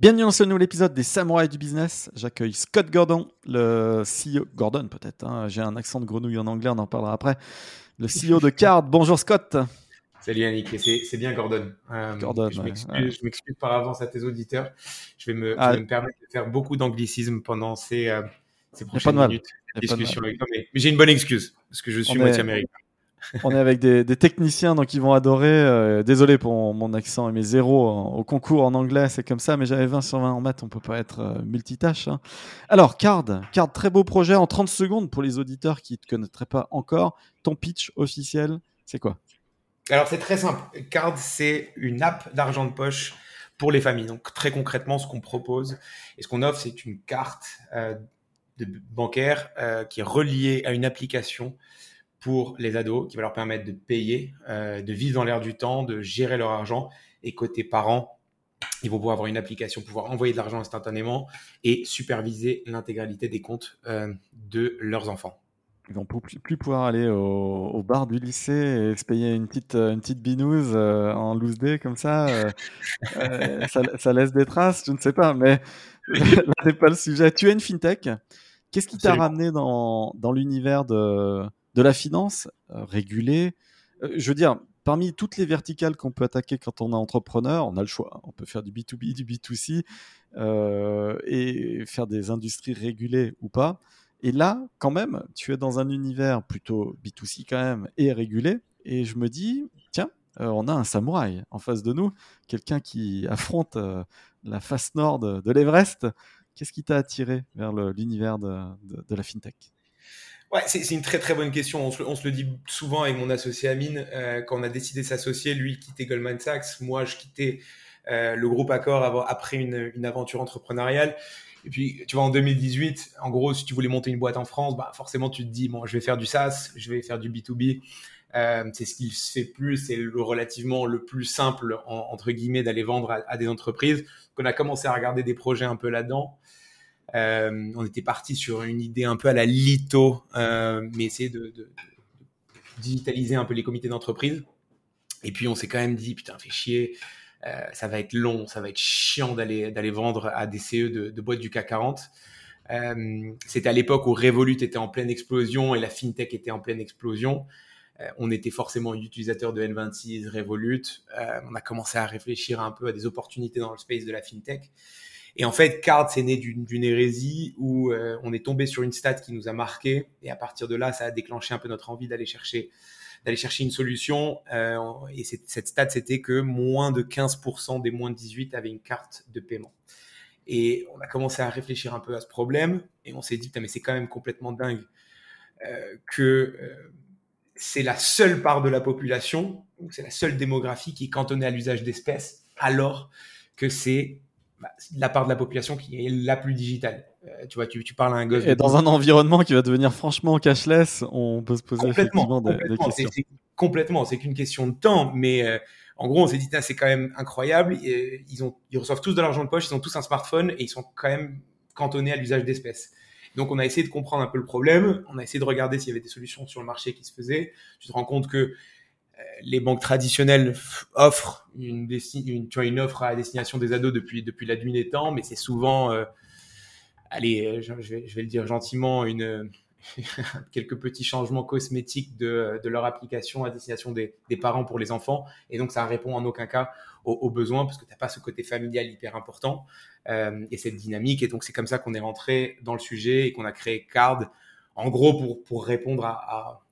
Bienvenue dans ce nouvel épisode des Samouraïs du Business. J'accueille Scott Gordon, le CEO. Gordon, peut-être. Hein. J'ai un accent de grenouille en anglais, on en parlera après. Le CEO de Card. Bonjour Scott. Salut Yannick, c'est bien Gordon. Euh, Gordon je m'excuse par avance à tes auditeurs. Je vais me, ah. me permettre de faire beaucoup d'anglicisme pendant ces, euh, ces prochaines minutes discussion avec toi. Mais, j'ai une bonne excuse, parce que je suis moitié américain. On est avec des, techniciens, donc ils vont adorer. Euh, désolé pour mon accent et mes zéros au concours en anglais, c'est comme ça, mais j'avais 20 sur 20 en maths, on peut pas être euh, multitâche. Hein. Alors, Card, Card, très beau projet en 30 secondes pour les auditeurs qui ne te connaîtraient pas encore. Ton pitch officiel, c'est quoi? Alors, c'est très simple. Card, c'est une app d'argent de poche pour les familles. Donc, très concrètement, ce qu'on propose et ce qu'on offre, c'est une carte euh, bancaire qui est reliée à une application pour les ados qui va leur permettre de payer, euh, de vivre dans l'air du temps, de gérer leur argent. Et côté parents, ils vont pouvoir avoir une application, pouvoir envoyer de l'argent instantanément et superviser l'intégralité des comptes euh, de leurs enfants. Ils vont plus, pouvoir aller au, bar du lycée et se payer une petite, une petite binouse euh, en loose day comme ça. ça. ça. laisse des traces, je ne sais pas, mais là, n'est pas le sujet. Tu es une fintech. Qu'est-ce qui t'a ramené dans, dans l'univers de, de la finance euh, régulée. Euh, je veux dire, parmi toutes les verticales qu'on peut attaquer quand on est entrepreneur, on a le choix. On peut faire du B2B, du B2C euh, et faire des industries régulées ou pas. Et là, quand même, tu es dans un univers plutôt B2C quand même et régulé. Et je me dis, tiens, on a un samouraï en face de nous, quelqu'un qui affronte la face nord de, l'Everest. Qu'est-ce qui t'a attiré vers l'univers de, la fintech? Ouais, c'est une très très bonne question. On se, le dit souvent avec mon associé Amine. Euh, quand on a décidé de s'associer, lui quittait Goldman Sachs, moi je quittais euh, le groupe Accor après une, une, aventure entrepreneuriale. Et puis, tu vois, en 2018, en gros, si tu voulais monter une boîte en France, bah, forcément, tu te dis, bon, je vais faire du SaaS, je vais faire du B2B. Euh, c'est ce qui se fait plus, c'est le relativement le plus simple, entre guillemets, d'aller vendre à, à, des entreprises. Donc, on a commencé à regarder des projets un peu là-dedans. Euh, on était parti sur une idée un peu à la Lito, euh, mais essayer de, digitaliser un peu les comités d'entreprise. Et puis on s'est quand même dit, putain, fait chier, euh, ça va être long, ça va être chiant d'aller d'aller vendre à des CE de, boîtes du CAC 40. C'était à l'époque où Revolut était en pleine explosion et la fintech était en pleine explosion. on était forcément utilisateur de N26, Revolut. on a commencé à réfléchir un peu à des opportunités dans le space de la fintech. Et en fait, Card, c'est né d'une hérésie où euh, on est tombé sur une stat qui nous a marqué. Et à partir de là, ça a déclenché un peu notre envie d'aller chercher d'aller chercher une solution. Euh, et cette stat, c'était que moins de 15% des moins de 18 avaient une carte de paiement. Et on a commencé à réfléchir un peu à ce problème. Et on s'est dit, mais c'est quand même complètement dingue euh, que c'est la seule part de la population, c'est la seule démographie qui est cantonnée à l'usage d'espèces, alors que c'est bah, la part de la population qui est la plus digitale. Euh, tu vois, tu, tu, parles à un gosse. Et dans un environnement qui va devenir franchement cashless, on peut se poser effectivement des, questions. C'est, complètement, c'est qu'une question de temps, mais euh, en gros, on s'est dit, c'est quand même incroyable. ils, ont, ils reçoivent tous de l'argent de poche, ils ont tous un smartphone et ils sont quand même cantonnés à l'usage d'espèces. Donc, on a essayé de comprendre un peu le problème. On a essayé de regarder s'il y avait des solutions sur le marché qui se faisaient. Tu te rends compte que les banques traditionnelles offrent une, une, offre à destination des ados depuis, depuis la nuit des temps, mais c'est souvent, euh, allez, je, vais, je, vais, le dire gentiment, une, quelques petits changements cosmétiques de, de leur application à destination des, parents pour les enfants. Et donc, ça répond en aucun cas aux, besoins parce que tu n'as pas ce côté familial hyper important euh, et cette dynamique. Et donc, c'est comme ça qu'on est rentré dans le sujet et qu'on a créé Card, en gros, pour, pour répondre à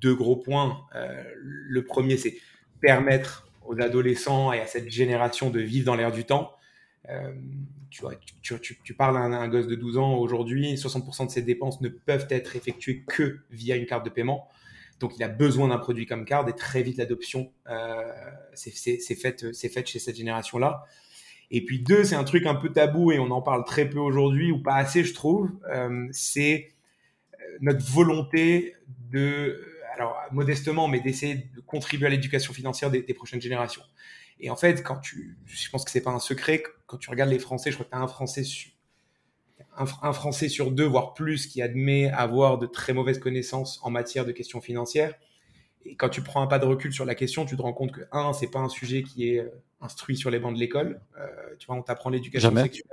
deux gros points. Euh, le premier, c'est permettre aux adolescents et à cette génération de vivre dans l'air du temps. Euh, tu, vois, tu, parles à un, gosse de 12 ans aujourd'hui, 60% de ses dépenses ne peuvent être effectuées que via une carte de paiement. Donc, il a besoin d'un produit comme carte et très vite l'adoption euh, faite fait chez cette génération-là. Et puis deux, c'est un truc un peu tabou et on en parle très peu aujourd'hui ou pas assez, je trouve. Euh, c'est notre volonté de, alors modestement, mais d'essayer de contribuer à l'éducation financière des, prochaines générations. Et en fait, quand tu, je pense que c'est pas un secret, quand tu regardes les Français, je crois que tu as un Français sur un, Français sur deux, voire plus, qui admet avoir de très mauvaises connaissances en matière de questions financières. Et quand tu prends un pas de recul sur la question, tu te rends compte que, un, c'est pas un sujet qui est euh, instruit sur les bancs de l'école. Euh, tu vois, on t'apprend l'éducation sexuelle.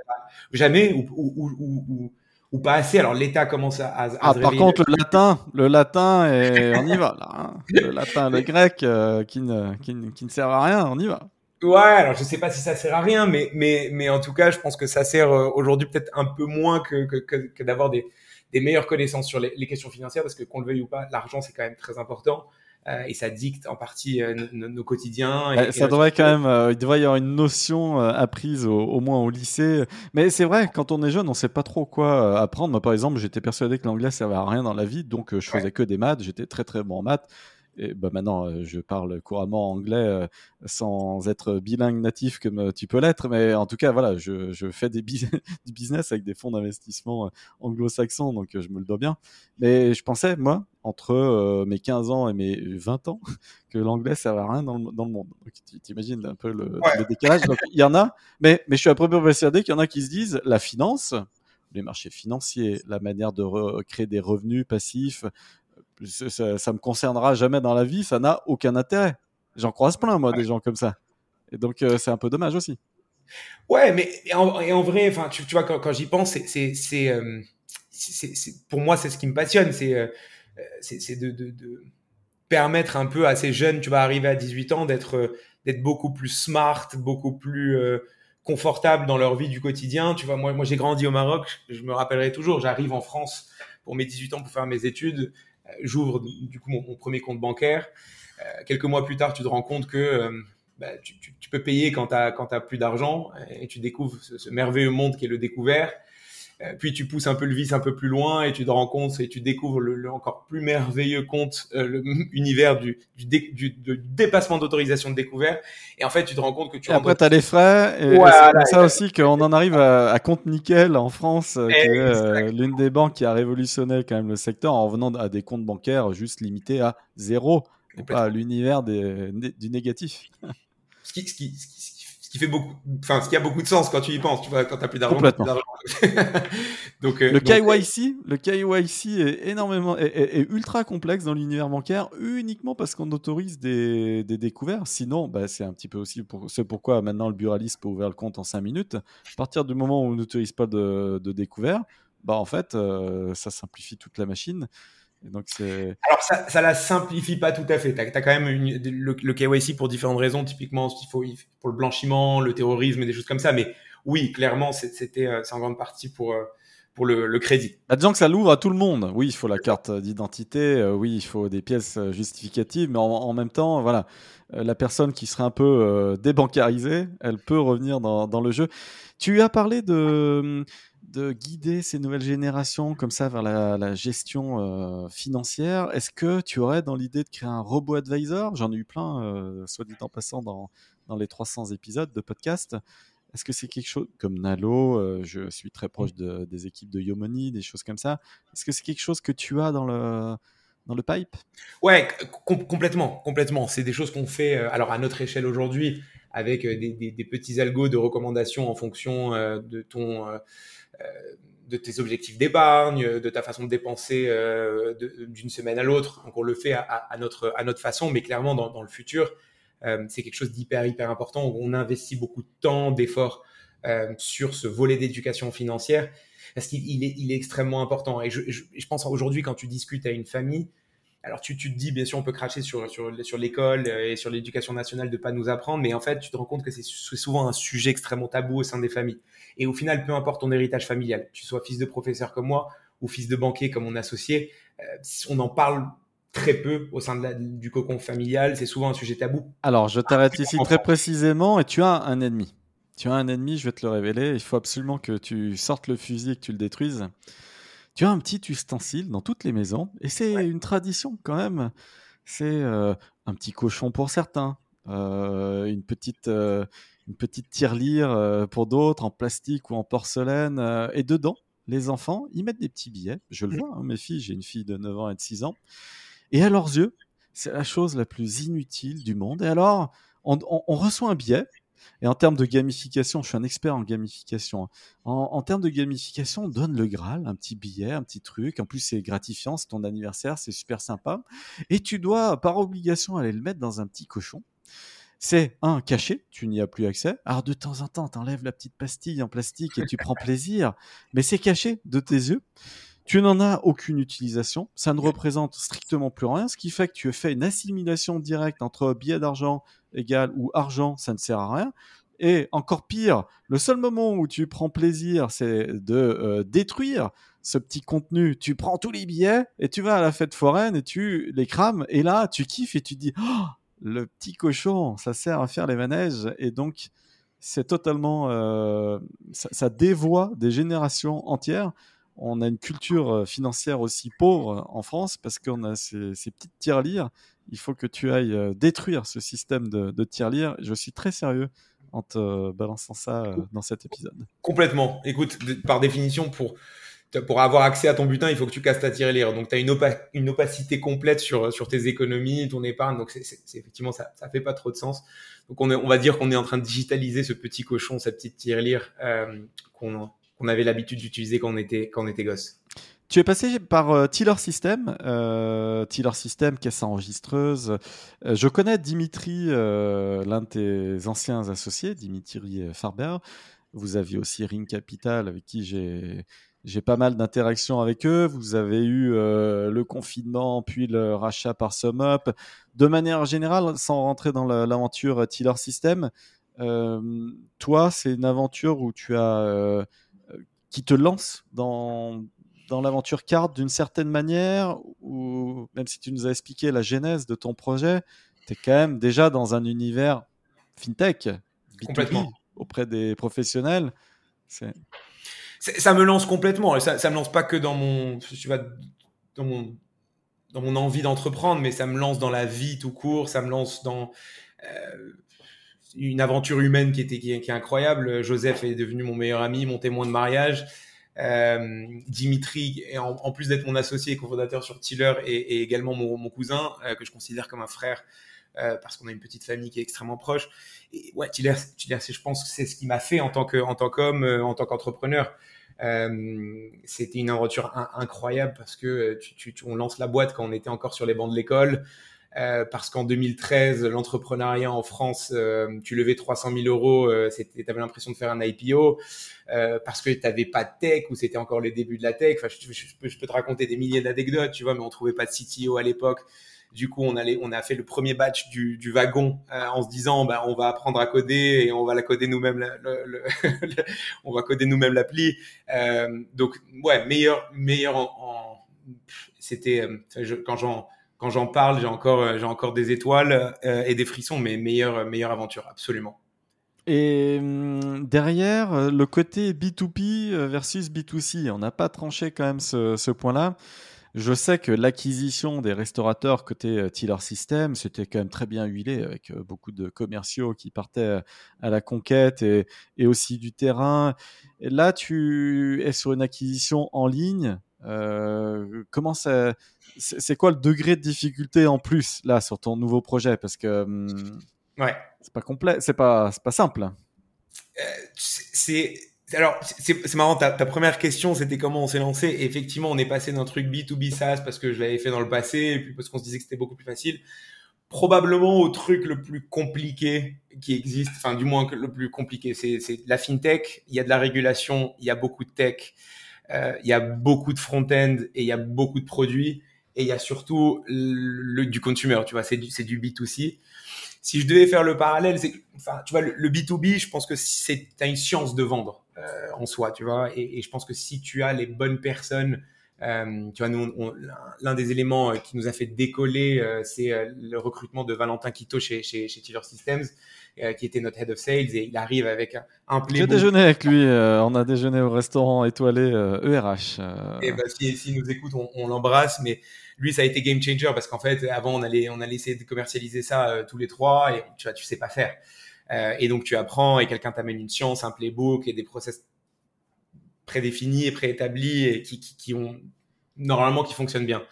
Jamais, ou, ou, ou, ou, pas assez. Alors l'État commence à, à, ah, Par contre, le latin, le latin, et on y va là. Hein. Le latin, le grec, euh, qui, ne, qui, ne, qui ne sert à rien, on y va. Ouais, alors je sais pas si ça sert à rien, mais, mais, mais en tout cas, je pense que ça sert euh, aujourd'hui peut-être un peu moins que, que, que, d'avoir des, des meilleures connaissances sur les, les, questions financières, parce que qu'on le veuille ou pas, l'argent c'est quand même très important. Euh, et ça dicte en partie euh, nos quotidiens. Et, ça devrait quand même, il devrait y avoir une notion apprise au, au, moins au lycée. Mais c'est vrai, quand on est jeune, on sait pas trop quoi apprendre. Moi, par exemple, j'étais persuadé que l'anglais servait à rien dans la vie, donc je faisais que des maths. J'étais très très bon en maths et bah maintenant, euh, je parle couramment anglais euh, sans être bilingue natif comme euh, tu peux l'être, mais en tout cas, voilà, je, je fais des du business avec des fonds d'investissement anglo-saxons, donc je me le dois bien. Mais je pensais, moi, entre mes 15 ans et mes 20 ans, que l'anglais ça va rien dans le, dans le monde. Tu t'imagines un peu le, décalage. Donc, il y en a, mais, mais je suis à peu près persuadé qu'il y en a qui se disent la finance, les marchés financiers, la manière de créer des revenus passifs, ça, ça me concernera jamais dans la vie, ça n'a aucun intérêt. J'en croise plein, moi, des gens comme ça. Et donc, euh, c'est un peu dommage aussi. Ouais, mais en, et en vrai, enfin, tu, tu, vois, quand, quand j'y pense, c'est, c'est, euh, pour moi, c'est ce qui me passionne, c'est, euh, c'est, de, permettre un peu à ces jeunes, tu vas arriver à 18 ans, d'être, d'être beaucoup plus smart, beaucoup plus confortable dans leur vie du quotidien. Tu vois, moi, moi, j'ai grandi au Maroc, je me rappellerai toujours. J'arrive en France pour mes 18 ans pour faire mes études. Euh, j'ouvre du coup mon, premier compte bancaire. Euh, quelques mois plus tard, tu te rends compte que euh, bah, tu, tu, peux payer quand tu n'as plus d'argent et tu découvres ce, merveilleux monde qui est le découvert. Puis tu pousses un peu le vice un peu plus loin et tu te rends compte et tu découvres le, encore plus merveilleux compte, l'univers du, du, du, dépassement d'autorisation de découvert. Et en fait, tu te rends compte que tu. Et après, tu as les frais. Et, c'est ça aussi qu'on en arrive à, à, compte nickel en France, qui est l'une des banques qui a révolutionné quand même le secteur en revenant à des comptes bancaires juste limités à zéro et pas à l'univers du négatif. Ce qui, ce, qui, ce, qui, fait beaucoup, enfin, ce qui a beaucoup de sens quand tu y penses, tu vois, quand t'as plus d'argent. Complètement. donc, euh, le KYC, le KYC est énormément, est, ultra complexe dans l'univers bancaire uniquement parce qu'on autorise des, des découvertes. Sinon, bah, c'est un petit peu aussi pour, c'est pourquoi maintenant le buraliste peut ouvrir le compte en 5 minutes. À partir du moment où on n'autorise pas de, de découvert, bah en fait, euh, ça simplifie toute la machine. Donc Alors ça, ça la simplifie pas tout à fait. Tu as, quand même une, le, le, KYC pour différentes raisons, typiquement il faut pour le blanchiment, le terrorisme et des choses comme ça. Mais oui, clairement, c'était euh, c'est en grande partie pour euh, pour le, le crédit. Bah, disons que ça l'ouvre à tout le monde. Oui, il faut la carte d'identité, oui, il faut des pièces justificatives, mais en, même temps, voilà, la personne qui serait un peu débancarisée, elle peut revenir dans, dans le jeu. Tu as parlé de de guider ces nouvelles générations comme ça vers la, gestion euh, financière. Est-ce que tu aurais dans l'idée de créer un robot advisor? J'en ai eu plein, euh, soit dit en passant, dans, dans les 300 épisodes de podcast. Est-ce que c'est quelque chose comme Nalo euh, Je suis très proche des équipes de Yomoni, des choses comme ça. Est-ce que c'est quelque chose que tu as dans le, dans le pipe? Ouais, complètement, complètement. C'est des choses qu'on fait alors à notre échelle aujourd'hui avec des, petits algos de recommandations en fonction de ton de tes objectifs d'épargne, de ta façon de dépenser euh, d'une semaine à l'autre. Donc on le fait à, notre, à notre façon, mais clairement dans, le futur, euh, c'est quelque chose d'hyper, hyper important. On investit beaucoup de temps, d'efforts sur ce volet d'éducation financière parce qu'il est, il est extrêmement important. Et je, je pense aujourd'hui, quand tu discutes à une famille, alors tu, tu, te dis, bien sûr, on peut cracher sur, sur, sur l'école et sur l'éducation nationale de pas nous apprendre, mais en fait, tu te rends compte que c'est souvent un sujet extrêmement tabou au sein des familles. Et au final, peu importe ton héritage familial, tu sois fils de professeur comme moi ou fils de banquier comme mon associé, euh, on en parle très peu au sein de du cocon familial. C'est souvent un sujet tabou. Alors, je t'arrête ici très précisément et tu as un ennemi. Tu as un ennemi, je vais te le révéler. Il faut absolument que tu sortes le fusil et que tu le détruises. Tu as un petit ustensile dans toutes les maisons et c'est une tradition quand même. C'est euh, un petit cochon pour certains, euh, une petite une petite tirelire euh, pour d'autres en plastique ou en porcelaine. Euh, et dedans, les enfants, ils mettent des petits billets. Je le mmh. vois, hein, mes filles, j'ai une fille de 9 ans et de 6 ans. Et à leurs yeux, c'est la chose la plus inutile du monde. Et alors, on, reçoit un billet. Et en termes de gamification, je suis un expert en gamification. Hein. En, termes de gamification, on donne le Graal, un petit billet, un petit truc. En plus, c'est gratifiant, c'est ton anniversaire, c'est super sympa. Et tu dois, par obligation, aller le mettre dans un petit cochon c'est un caché, tu n'y as plus accès. Alors de temps en temps, tu enlèves la petite pastille en plastique et tu prends plaisir, mais c'est caché de tes yeux. Tu n'en as aucune utilisation, ça ne représente strictement plus rien, ce qui fait que tu fais une assimilation directe entre billet d'argent ou argent, ça ne sert à rien. Et encore pire, le seul moment où tu prends plaisir, c'est de euh, détruire ce petit contenu. Tu prends tous les billets et tu vas à la fête foraine et tu les crames. Et là, tu kiffes et tu dis, oh, le petit cochon, ça sert à faire les manèges et donc c'est totalement, euh, ça, dévoie des générations entières. On a une culture euh, financière aussi pauvre en France parce qu'on a ces, petites tirelires. Il faut que tu ailles euh, détruire ce système de, tirelires. Je suis très sérieux en te balançant ça dans cet épisode. Complètement. Écoute, par définition, pour pour avoir accès à ton butin, il faut que tu casses ta tirelire. Donc, tu as une, opacité complète sur, sur tes économies, ton épargne. Donc, c'est effectivement, ça ça fait pas trop de sens. Donc, on, va dire qu'on est en train de digitaliser ce petit cochon, cette petite tirelire euh, qu'on qu'on avait l'habitude d'utiliser quand on était quand on était gosse. Tu es passé par euh, Tiller System, euh, Tiller System, caisse enregistreuse. Euh, je connais Dimitri, euh, l'un de tes anciens associés, Dimitri Farber. Vous aviez aussi Ring Capital, avec qui j'ai j'ai pas mal d'interactions avec eux. Vous avez eu euh, le confinement, puis le rachat par SumUp. De manière générale, sans rentrer dans l'aventure Tiller System, euh, toi, c'est une aventure où tu as euh, qui te lance dans dans l'aventure carte d'une certaine manière, ou même si tu nous as expliqué la genèse de ton projet, tu es quand même déjà dans un univers fintech, Complètement. auprès des professionnels. Ça me lance complètement. Ça, ça me lance pas que dans mon, tu vois, dans mon, dans mon envie d'entreprendre, mais ça me lance dans la vie tout court. Ça me lance dans euh, une aventure humaine qui était qui est, incroyable. Joseph est devenu mon meilleur ami, mon témoin de mariage. Euh, Dimitri, et en, plus d'être mon associé et cofondateur sur Tiller, et, également mon, cousin euh, que je considère comme un frère. Euh, parce qu'on a une petite famille qui est extrêmement proche. Et ouais, Tiller, Tiller je pense que c'est ce qui m'a fait en tant qu'homme, en tant qu'entrepreneur. C'était une aventure incroyable parce que on lance la boîte quand on était encore sur les bancs de l'école. Euh, parce qu'en 2013, l'entrepreneuriat en France, euh, tu levais 300 000 euros, euh, tu avais l'impression de faire un IPO, parce que tu n'avais pas de tech ou c'était encore les débuts de la tech. Enfin, je, peux, te raconter des milliers d'anecdotes, tu vois, mais on trouvait pas de CTO à l'époque. Du coup, on, allait, on a fait le premier batch du, du wagon euh, en se disant, bah, on va apprendre à coder et on va la coder nous-mêmes. Le, on va coder nous-mêmes l'appli. Euh, donc, ouais, meilleur, meilleur en, c'était euh, quand j'en quand j'en parle, j'ai encore euh, j'ai encore des étoiles et des frissons, mais meilleure meilleure aventure, absolument. Et hum, derrière, le côté B2P versus B2C, on n'a pas tranché quand même ce, ce point-là. Je sais que l'acquisition des restaurateurs côté euh, Tiller System, c'était quand même très bien huilé avec euh, beaucoup de commerciaux qui partaient euh, à la conquête et, et aussi du terrain. Là, tu es sur une acquisition en ligne. Euh, comment ça, c'est quoi le degré de difficulté en plus là sur ton nouveau projet? Parce que hum, ouais, c'est pas complet, c'est pas, c'est pas simple. Euh, c'est alors, c'est marrant, ta, ta, première question, c'était comment on s'est lancé. effectivement, on est passé d'un truc B2B SaaS parce que je l'avais fait dans le passé, et puis parce qu'on se disait que c'était beaucoup plus facile, probablement au truc le plus compliqué qui existe, enfin du moins le plus compliqué, c'est la fintech, il y a de la régulation, il y a beaucoup de tech, il y a beaucoup de front-end et il y a beaucoup de produits, et il y a surtout le, du consumer, tu vois, c'est du, du B2C si je devais faire le parallèle, c'est, enfin, tu vois, le, B2B, je pense que c'est, t'as une science de vendre euh, en soi, tu vois, et, et, je pense que si tu as les bonnes personnes, euh, tu vois, nous, l'un des éléments euh, qui nous a fait décoller, euh, c'est euh, le recrutement de Valentin Quito chez, chez, chez Tiller Systems, qui était notre head of sales, et il arrive avec un, un playbook. J'ai déjeuné avec lui, on a déjeuné au restaurant étoilé ERH. Et ben, s'il si, nous écoute, on, on l'embrasse, mais lui, ça a été game changer parce qu'en fait, avant, on allait, on allait essayer de commercialiser ça euh, tous les trois et tu vois, tu sais pas faire. Euh, et donc, tu apprends et quelqu'un t'amène une science, un playbook et des process prédéfinis et préétablis et qui, qui, qui ont normalement qui fonctionnent bien.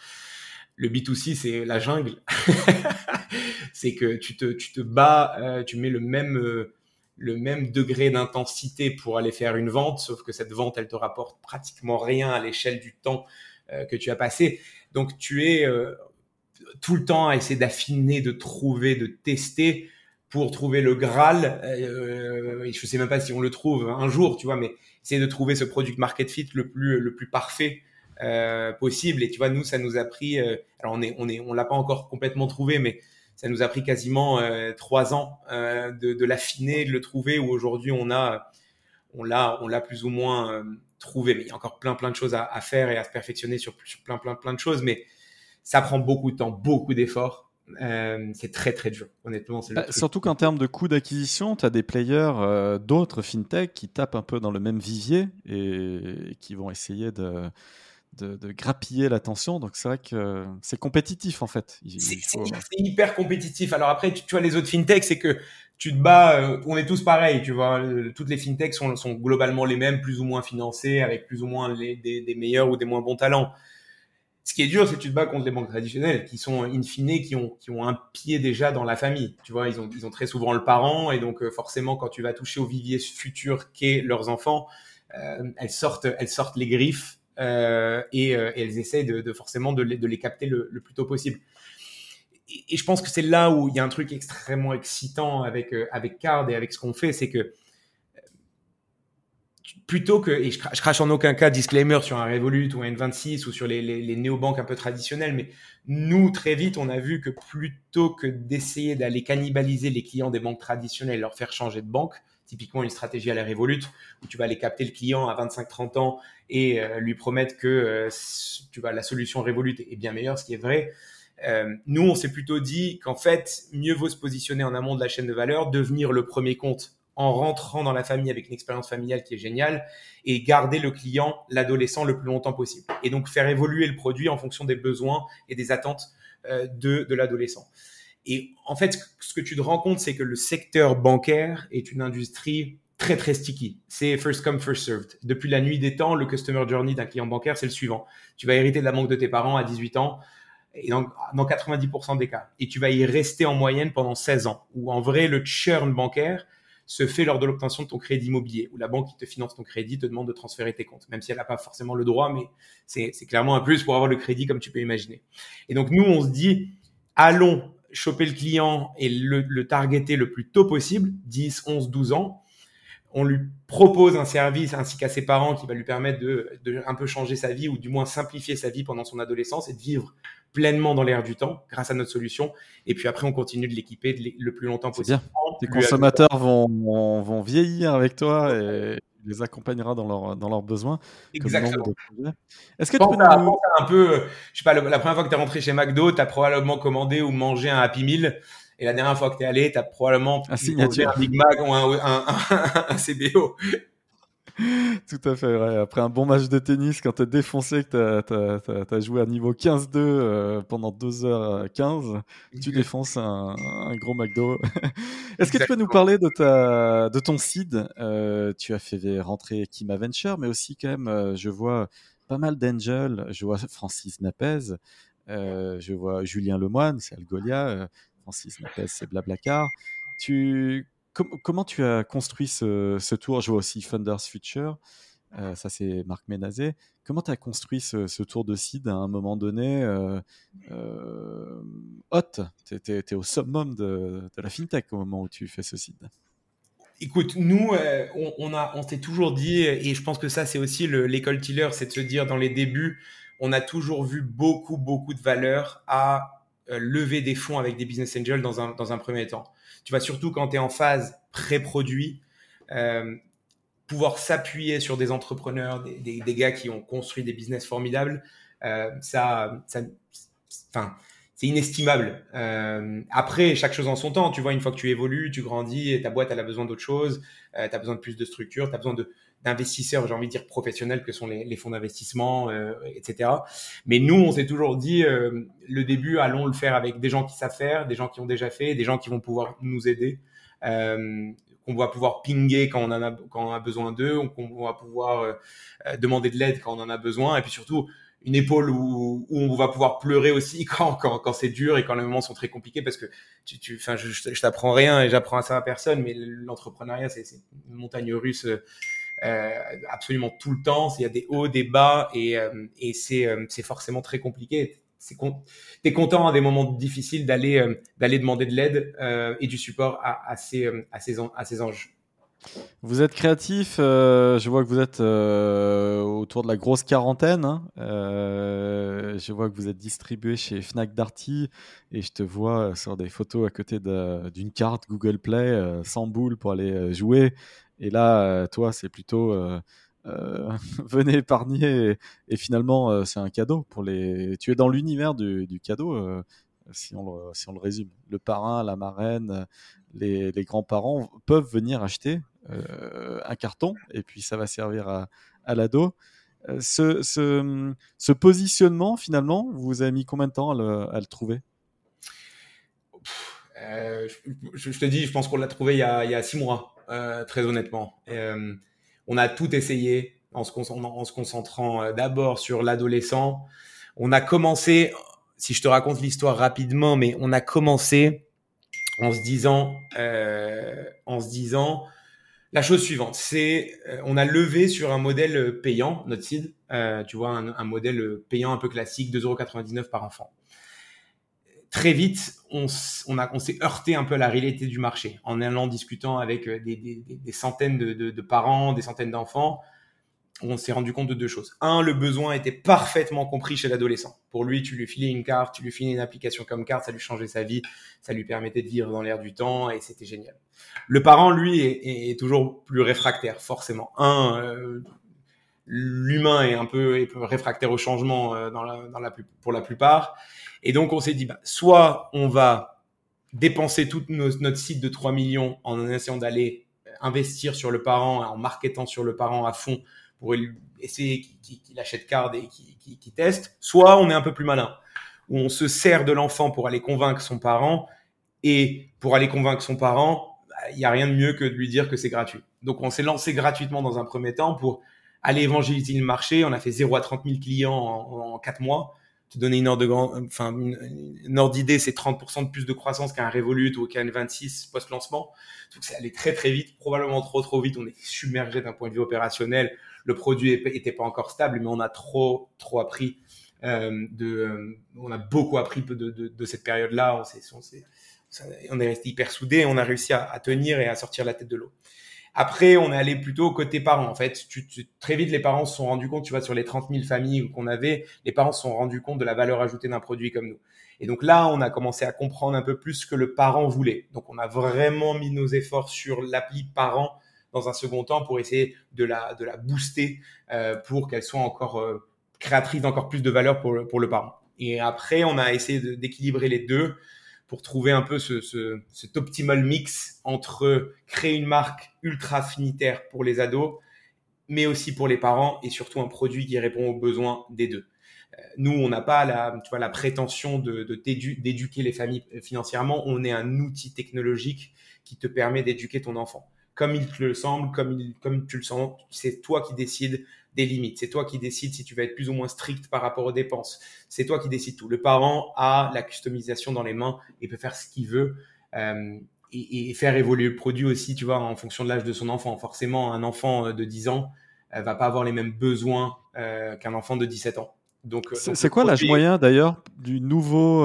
le B2C, c'est la jungle. c'est que tu te, tu te bats, euh, tu mets le même, euh, le même degré d'intensité pour aller faire une vente, sauf que cette vente, elle te rapporte pratiquement rien à l'échelle du temps euh, que tu as passé. Donc, tu es tout le temps à essayer d'affiner, de trouver, de tester pour trouver le Graal. Euh, je sais même pas si on le trouve un jour, tu vois, mais essayer de trouver ce product market fit le plus, le plus parfait possible. Et tu vois, nous, ça nous a pris, alors on est, on est, on l'a pas encore complètement trouvé, mais ça nous a pris quasiment euh, trois ans euh, de, de l'affiner, de le trouver. Où aujourd'hui, on a, on l'a, on l'a plus ou moins trouvé. Mais il y a encore plein, plein de choses à, à faire et à se perfectionner sur, sur plein, plein, plein de choses. Mais ça prend beaucoup de temps, beaucoup d'efforts. Euh, c'est très très dur, honnêtement. Bah, surtout qu'en termes de coût d'acquisition, tu as des players euh, d'autres fintech qui tapent un peu dans le même vivier et, qui vont essayer de, de, grappiller l'attention. Donc c'est vrai que c'est compétitif en fait. C'est hyper compétitif. Alors après, tu, vois, les autres fintech, c'est que tu te bats, euh, on est tous pareils, tu vois. Toutes les fintechs sont, sont, globalement les mêmes, plus ou moins financés, avec plus ou moins les, des, des meilleurs ou des moins bons talents. Ce qui est dur, c'est que tu te bats contre les banques traditionnelles qui sont in fine, qui ont, qui ont un pied déjà dans la famille. Tu vois, ils ont, ils ont très souvent le parent et donc euh, forcément, quand tu vas toucher au vivier futur qu'est leurs enfants, euh, elles sortent, elles sortent les griffes euh, et, euh, et, elles essayent de, forcément de les, capter le, plus tôt possible. Et, et je pense que c'est là où il y a un truc extrêmement excitant avec euh, avec Card et avec ce qu'on fait, c'est que plutôt que, et je, crache en aucun cas disclaimer sur un Revolut ou un N26 ou sur les, les, les néobanques un peu traditionnelles, mais nous, très vite, on a vu que plutôt que d'essayer d'aller cannibaliser les clients des banques traditionnelles, leur faire changer de banque, typiquement une stratégie à la Revolut, où tu vas aller capter le client à 25-30 ans et euh, lui promettre que euh, tu vas, la solution Revolut est bien meilleure, ce qui est vrai. Euh, nous, on s'est plutôt dit qu'en fait, mieux vaut se positionner en amont de la chaîne de valeur, devenir le premier compte en rentrant dans la famille avec une expérience familiale qui est géniale et garder le client, l'adolescent, le plus longtemps possible. Et donc faire évoluer le produit en fonction des besoins et des attentes de, de l'adolescent. Et en fait, ce que tu te rends compte, c'est que le secteur bancaire est une industrie très très sticky. C'est first come first served. Depuis la nuit des temps, le customer journey d'un client bancaire, c'est le suivant. Tu vas hériter de la banque de tes parents à 18 ans et dans, dans 90% des cas. Et tu vas y rester en moyenne pendant 16 ans. Ou en vrai, le churn bancaire, se fait lors de l'obtention de ton crédit immobilier, où la banque qui te finance ton crédit te demande de transférer tes comptes, même si elle n'a pas forcément le droit, mais c'est clairement un plus pour avoir le crédit comme tu peux imaginer. Et donc nous, on se dit, allons choper le client et le, le targeter le plus tôt possible, 10, 11, 12 ans. On lui propose un service ainsi qu'à ses parents qui va lui permettre de, de un peu changer sa vie ou du moins simplifier sa vie pendant son adolescence et de vivre pleinement dans l'air du temps grâce à notre solution. Et puis après, on continue de l'équiper le plus longtemps possible. Bien. Tes consommateurs vont, vont, vont, vieillir avec toi et les accompagnera dans, leur, dans leurs besoins. Exactement. Est-ce que tu peux nous... un peu, je sais pas, la première fois que tu es rentré chez McDo, tu as probablement commandé ou mangé un Happy Meal. Et la dernière fois que tu es allé, tu as probablement un, signature. un Big Mac ou un, un, un, un CBO. Tout à fait vrai. Après un bon match de tennis, quand t'es défoncé, que t'as as, joué à niveau 15-2 euh, pendant 2h15, tu défonces un, un gros McDo. Est-ce que tu peux nous parler de, ta, de ton seed? Euh, Tu as fait rentrer Kima Venture, mais aussi quand même, euh, je vois pas mal d'angels. Je vois Francis Napez, euh, je vois Julien Lemoine, c'est Algolia, Francis Napez, c'est Blablacar. Tu comment tu as construit ce, ce, tour? Je vois aussi Funders Future, euh, ça c'est Marc Ménazé. Comment tu as construit ce, ce, tour de seed à un moment donné euh, euh, hot? Tu es, au summum de, de, la fintech au moment où tu fais ce seed. Écoute, nous, on, on, a, on s'est toujours dit, et je pense que ça c'est aussi l'école Tiller, c'est de se dire dans les débuts, on a toujours vu beaucoup, beaucoup de valeur à lever des fonds avec des business angels dans un, dans un premier temps. Tu vois, surtout quand tu es en phase pré-produit, euh, pouvoir s'appuyer sur des entrepreneurs, des, gars qui ont construit des business formidables, euh, ça, enfin, c'est inestimable. Euh, après, chaque chose en son temps. Tu vois, une fois que tu évolues, tu grandis, ta boîte elle a besoin d'autre chose, euh, tu as besoin de plus de structure, tu as besoin de d'investisseurs, j'ai envie de dire professionnels, que sont les, les fonds d'investissement, euh, etc. Mais nous, on s'est toujours dit, euh, le début, allons le faire avec des gens qui savent faire, des gens qui ont déjà fait, des gens qui vont pouvoir nous aider, euh, qu'on va pouvoir pinguer quand on en a, quand on a besoin d'eux, qu'on va pouvoir euh, demander de l'aide quand on en a besoin, et puis surtout une épaule où, où, on va pouvoir pleurer aussi quand, quand, quand c'est dur et quand les moments sont très compliqués parce que tu, tu, enfin, je, je, t'apprends rien et j'apprends à ça à personne, mais l'entrepreneuriat, c'est une montagne russe euh, absolument tout le temps. Il y a des hauts, des bas et, euh, euh, c'est forcément très compliqué. C'est. T'es content à des moments difficiles d'aller demander de l'aide et du support à, ces à. Vous êtes créatif, euh, je vois que vous êtes euh, autour de la grosse quarantaine. Hein. Euh, je vois que vous êtes distribué chez Fnac Darty et je te vois sur des photos à côté d'une carte Google Play sans boule pour aller jouer. Et là, toi, c'est plutôt venez épargner et, finalement, c'est un cadeau pour les. Tu es dans l'univers du, cadeau. Si on, le, si on, le, résume, le parrain, la marraine, les, les grands-parents peuvent venir acheter euh, un carton et puis ça va servir à, à l'ado. Euh, ce, ce, positionnement, finalement, vous avez mis combien de temps à le, à le trouver? Euh, je, je, te dis, je pense qu'on l'a trouvé il y, a, il y a, six mois, euh, très honnêtement. Euh, on a tout essayé en se, concentrant, concentrant d'abord sur l'adolescent. On a commencé, si je te raconte l'histoire rapidement, mais on a commencé en se disant, en se disant, la chose suivante, c'est euh, on a levé sur un modèle payant, notre seed, euh, tu vois, un, modèle payant un peu classique, 2,99€ par enfant. Très vite, on, s'est heurté un peu à la réalité du marché en allant discutant avec euh, des, centaines de, parents, des centaines d'enfants on s'est rendu compte de deux choses. Un, le besoin était parfaitement compris chez l'adolescent. Pour lui, tu lui filais une carte, tu lui filais une application comme carte, ça lui changeait sa vie, ça lui permettait de vivre dans l'air du temps et c'était génial. Le parent, lui, est, toujours plus réfractaire, forcément. Un, euh, l'humain est un peu, réfractaire au changement euh, dans la, dans la, pour la plupart. Et donc, on s'est dit, bah, soit on va dépenser tout notre site de 3 millions en essayant d'aller investir sur le parent, en marketant sur le parent à fond pour essayer qu'il achète card et qu'il teste, soit on est un peu plus malin, où on se sert de l'enfant pour aller convaincre son parent, et pour aller convaincre son parent, bah, il n'y a rien de mieux que de lui dire que c'est gratuit. Donc on s'est lancé gratuitement dans un premier temps pour aller évangéliser le marché. On a fait 0 à 30 000 clients en, en 4 mois. Te donner une ordre de enfin une, d'idée, c'est 30% de plus de croissance qu'un Revolut ou qu'un 26 post-lancement. Donc c'est allé très très vite, probablement trop trop vite. On est submergé d'un point de vue opérationnel le produit était pas encore stable, mais on a trop trop appris euh, de, euh, on a beaucoup appris de, de, de cette période-là. On, on, on, est resté hyper soudés, on a réussi à, tenir et à sortir la tête de l'eau. Après, on est allé plutôt côté parents. En fait, tu, tu, très vite, les parents se sont rendus compte, tu vois, sur les 30 000 familles qu'on avait, les parents se sont rendus compte de la valeur ajoutée d'un produit comme nous. Et donc là, on a commencé à comprendre un peu plus ce que le parent voulait. Donc, on a vraiment mis nos efforts sur l'appli parent dans un second temps pour essayer de la, de la booster euh, pour qu'elle soit encore euh, créatrice d'encore plus de valeur pour pour le parent. Et après, on a essayé d'équilibrer les deux pour trouver un peu ce, ce, cet optimal mix entre créer une marque ultra affinitaire pour les ados, mais aussi pour les parents et surtout un produit qui répond aux besoins des deux. Euh, nous, on n'a pas la, tu vois, la prétention de, d'éduquer les familles financièrement. On est un outil technologique qui te permet d'éduquer ton enfant comme il te le semble, comme, il, comme tu le sens. C'est toi qui décides des limites. C'est toi qui décides si tu vas être plus ou moins strict par rapport aux dépenses. C'est toi qui décides tout. Le parent a la customisation dans les mains et peut faire ce qu'il veut. Euh, et, et, faire évoluer le produit aussi, tu vois, en fonction de l'âge de son enfant. Forcément, un enfant de 10 ans euh, va pas avoir les mêmes besoins euh, qu'un enfant de 17 ans. Donc, euh, c'est quoi l'âge moyen d'ailleurs du nouveau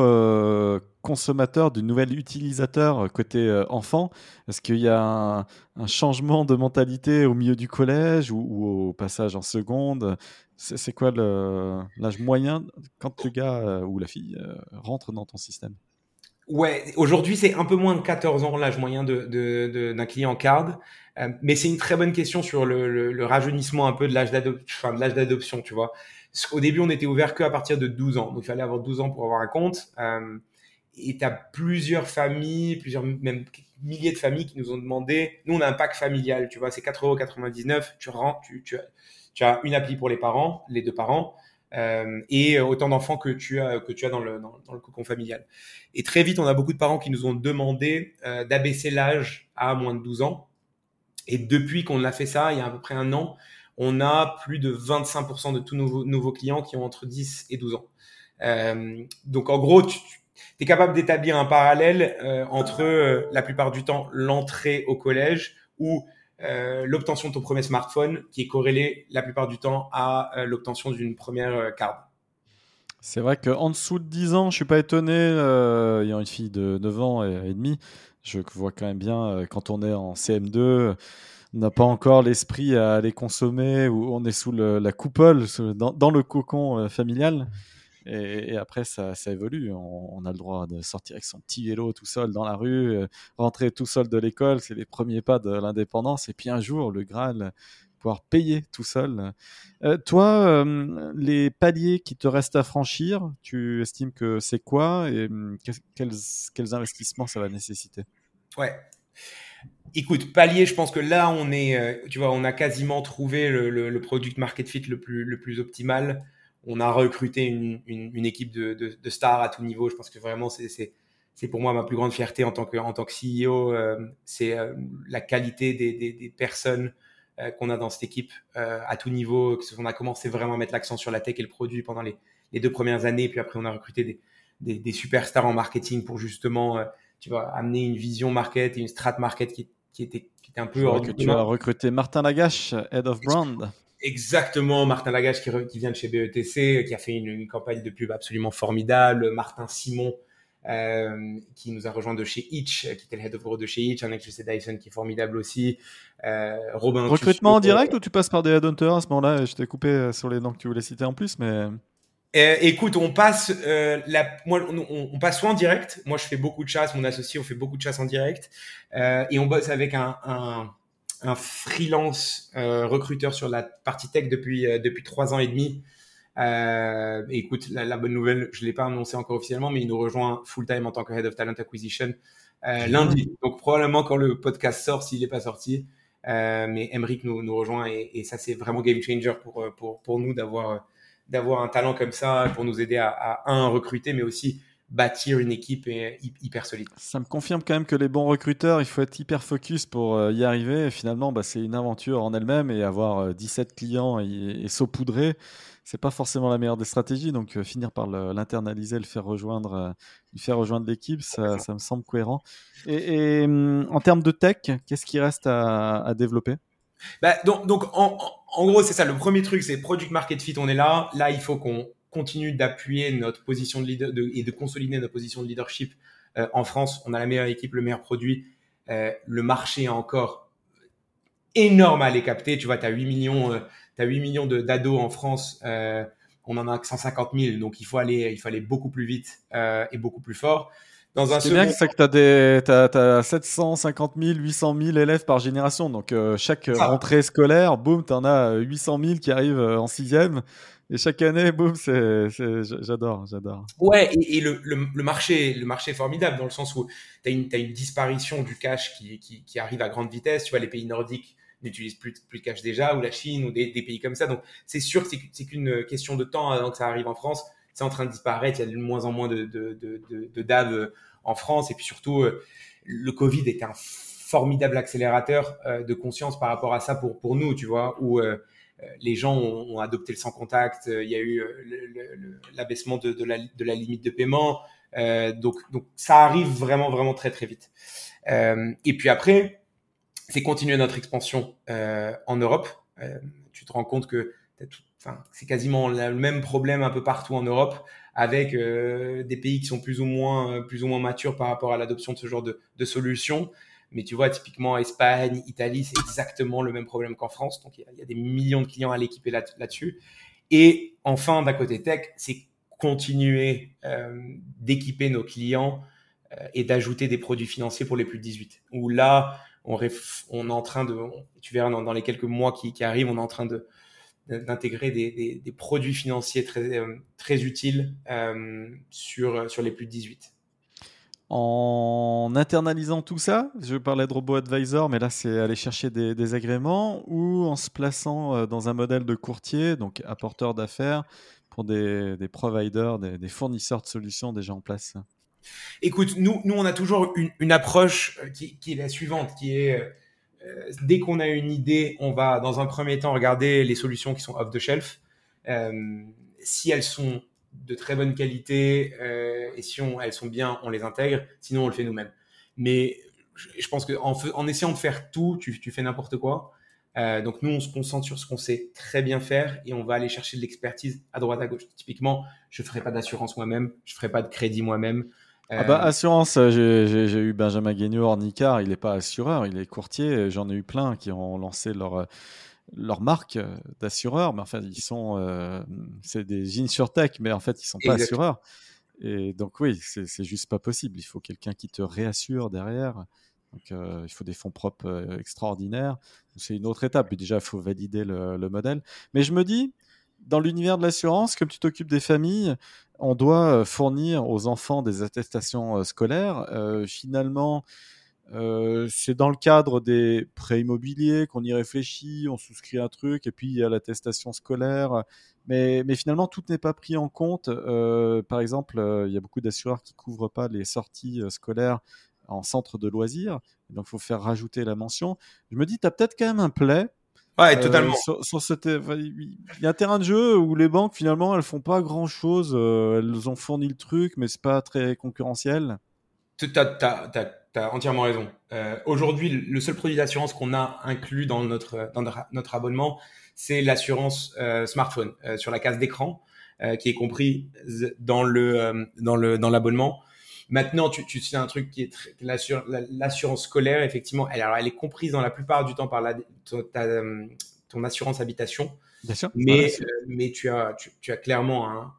consommateur, du nouvel utilisateur côté euh, enfant Est-ce qu'il y a un, changement de mentalité au milieu du collège ou, au passage en seconde? C'est quoi l'âge moyen quand le gars ou la fille rentre dans ton système? Ouais, aujourd'hui c'est un peu moins de 14 ans l'âge moyen de, de, de, d'un client card, mais c'est une très bonne question sur le, rajeunissement un peu de l'âge d'adoption, enfin, d'adoption, tu vois. Au début, on était ouvert que à partir de 12 ans. Donc, il fallait avoir 12 ans pour avoir un compte. Euh, et tu as plusieurs familles, plusieurs, même milliers de familles qui nous ont demandé. Nous, on a un pack familial, tu vois, c'est 4,99€. Tu rentres, tu, tu, tu, as une appli pour les parents, les deux parents, euh, et autant d'enfants que tu as, que tu as dans le, dans, le cocon familial. Et très vite, on a beaucoup de parents qui nous ont demandé euh, d'abaisser l'âge à moins de 12 ans. Et depuis qu'on a fait ça, il y a à peu près un an, on a plus de 25% de tous nos nouveaux clients qui ont entre 10 et 12 ans. Euh, donc en gros, tu, es capable d'établir un parallèle euh, entre euh, la plupart du temps l'entrée au collège ou l'obtention de ton premier smartphone qui est corrélé la plupart du temps à l'obtention d'une première carte. C'est vrai qu'en dessous de 10 ans, je suis pas étonné, ayant une fille de 9 ans et, demi, je vois quand même bien quand on est en CM2, on n'a pas encore l'esprit à aller consommer ou on est sous la coupole, dans, le cocon familial. Et, après, ça, évolue. On, a le droit de sortir avec son petit vélo tout seul dans la rue, euh, rentrer tout seul de l'école. C'est les premiers pas de l'indépendance. Et puis un jour, le Graal, pouvoir payer tout seul. Euh, toi, euh, les paliers qui te restent à franchir, tu estimes que c'est quoi et quels, investissements ça va nécessiter? Ouais. Écoute, palier, je pense que là, on est, tu vois, on a quasiment trouvé le, le product market fit le le plus optimal on a recruté une, une, équipe de, de, de, stars à tout niveau. Je pense que vraiment, c'est pour moi ma plus grande fierté en tant que, en tant que CEO. Euh, c'est euh, la qualité des, des, des personnes euh, qu'on a dans cette équipe à tout niveau. On a commencé vraiment à mettre l'accent sur la tech et le produit pendant les, les deux premières années. Puis après, on a recruté des, des, des superstars en marketing pour justement tu vois, amener une vision market et une strat market qui, qui, était, qui était un peu... Je que tu as recruté Martin Lagache, Head of Brand. Exactement, Martin Lagache qui, qui, vient de chez BETC, qui a fait une, campagne de pub absolument formidable. Martin Simon euh, qui nous a rejoint de chez Itch, qui était le head of growth de chez Itch, un ex chez Dyson qui est formidable aussi. Euh, Robin. Recrutement en direct ou tu passes par des headhunters à ce moment-là? Je t'ai coupé euh, sur les noms que tu voulais citer en plus, mais. Euh, écoute, on passe, euh, la, moi, on, on, passe soit en direct. Moi, je fais beaucoup de chasse. Mon associé, on fait beaucoup de chasse en direct, euh, et on bosse avec un, un un freelance euh, recruteur sur la partie tech depuis euh, depuis trois ans et demi. Euh, écoute, la, bonne nouvelle, je l'ai pas annoncé encore officiellement, mais il nous rejoint full time en tant que head of talent acquisition euh, lundi. Donc probablement quand le podcast sort, s'il n'est pas sorti, mais Emric nous, nous rejoint et, et ça c'est vraiment game changer pour pour pour nous d'avoir d'avoir un talent comme ça pour nous aider à, à un recruter, mais aussi bâtir une équipe hyper solide. Ça me confirme quand même que les bons recruteurs, il faut être hyper focus pour euh, y arriver. Et finalement, bah, c'est une aventure en elle-même et avoir 17 euh, clients et, saupoudrer, c'est pas forcément la meilleure des stratégies. Donc euh, finir par l'internaliser, le, faire rejoindre, faire rejoindre l'équipe, ça, me semble cohérent. Et, hum, en termes de tech, qu'est-ce qui reste à, développer? Bah, donc, donc en, en gros, c'est ça. Le premier truc, c'est product market fit. On est là. Là, il faut qu'on continue d'appuyer notre position de leader et de consolider notre position de leadership euh, en France. On a la meilleure équipe, le meilleur produit. Euh, le marché est encore énorme à aller capter. Tu vois, tu as 8 millions, euh, as 8 millions d'ados en France. Euh, on en a 150 000. Donc, il faut aller, il faut aller beaucoup plus vite et beaucoup plus fort. Dans un c'est bien que tu as, des, as, 750 000, 800 000 élèves par génération. Donc, chaque rentrée scolaire, boum, tu en as 800 000 qui arrivent en sixième. Et chaque année, boum, c'est, j'adore, j'adore. Ouais, et, le, le, marché, le marché est formidable dans le sens où tu as une, une disparition du cash qui, qui, qui, arrive à grande vitesse. Tu vois, les pays nordiques n'utilisent plus, plus de cash déjà, ou la Chine, ou des, des pays comme ça. Donc, c'est sûr que c'est, qu'une question de temps avant que ça arrive en France. C'est en train de disparaître. Il y a de moins en moins de, de, euh, en France. Et puis surtout, euh, le Covid est un formidable accélérateur euh, de conscience par rapport à ça pour, nous, tu vois, où les gens ont, adopté le sans contact, il y a eu l'abaissement de, la, limite de paiement. donc ça arrive vraiment, vraiment très, très vite. et puis après, c'est continuer notre expansion en Europe. tu te rends compte que c'est quasiment le même problème un peu partout en Europe, avec des pays qui sont plus ou moins, plus ou moins matures par rapport à l'adoption de ce genre de, solutions. Mais tu vois, typiquement, Espagne, Italie, c'est exactement le même problème qu'en France. Donc, il y, a, des millions de clients à l'équiper là-dessus. et enfin, d'un côté tech, c'est continuer euh, d'équiper nos clients euh, et d'ajouter des produits financiers pour les plus de 18. Où là, on, est en train de, tu verras dans, les quelques mois qui, arrivent, on est en train de d'intégrer des, des, des, produits financiers très, euh, très utiles euh, sur, sur les plus de 18 en internalisant tout ça, je parlais de robot advisor, mais là c'est aller chercher des, agréments ou en se plaçant euh, dans un modèle de courtier, donc apporteur d'affaires pour des, providers, des, fournisseurs de solutions déjà en place? Écoute, nous, nous on a toujours une, approche euh, qui, est la suivante, qui est dès qu'on a une idée, on va dans un premier temps regarder les solutions qui sont off the shelf. si elles sont de très bonne qualité et si elles sont bien, on les intègre. Sinon, on le fait nous-mêmes. Mais je pense qu'en en, essayant de faire tout, tu, fais n'importe quoi. Euh, donc nous, on se concentre sur ce qu'on sait très bien faire et on va aller chercher de l'expertise à droite à gauche. Typiquement, je ferai pas d'assurance moi-même, je ferai pas de crédit moi-même. Ah bah, euh, assurance, euh, j'ai eu Benjamin Guignot, Ornicar, il n'est pas assureur, il est courtier. J'en ai eu plein qui ont lancé leur leur marque d'assureur, mais en fait, ils sont, c'est des insurtech, mais en fait, ils sont pas assureurs. Et donc oui, c'est juste pas possible. Il faut quelqu'un qui te réassure derrière. Donc, euh, il faut des fonds propres euh, extraordinaires. C'est une autre étape. déjà, il faut valider le, modèle. Mais je me dis, dans l'univers de l'assurance, comme tu t'occupes des familles, on doit euh, fournir aux enfants des attestations scolaires. finalement, c'est dans le cadre des prêts immobiliers qu'on y réfléchit, on souscrit un truc, et puis il y a l'attestation scolaire. Mais, mais, finalement, tout n'est pas pris en compte. par exemple, il y a beaucoup d'assureurs qui couvrent pas les sorties scolaires en centre de loisirs. Donc, il faut faire rajouter la mention. Je me dis, tu as peut-être quand même un play. Ouais, euh, totalement. il y a un terrain de jeu où les banques, finalement, elles font pas grand chose. Euh, elles ont fourni le truc, mais c'est pas très concurrentiel. Tu as, entièrement raison. Euh, aujourd'hui, le seul produit d'assurance qu'on a inclus dans notre, dans notre abonnement, c'est l'assurance smartphone sur la case d'écran, qui est compris dans le dans le dans l'abonnement. Maintenant, tu, tu sais un truc qui est l'assurance scolaire, effectivement, elle, alors elle est comprise dans la plupart du temps par la, ton, euh, ton assurance habitation. Bien sûr. Mais, euh, mais tu, as, tu, as clairement un,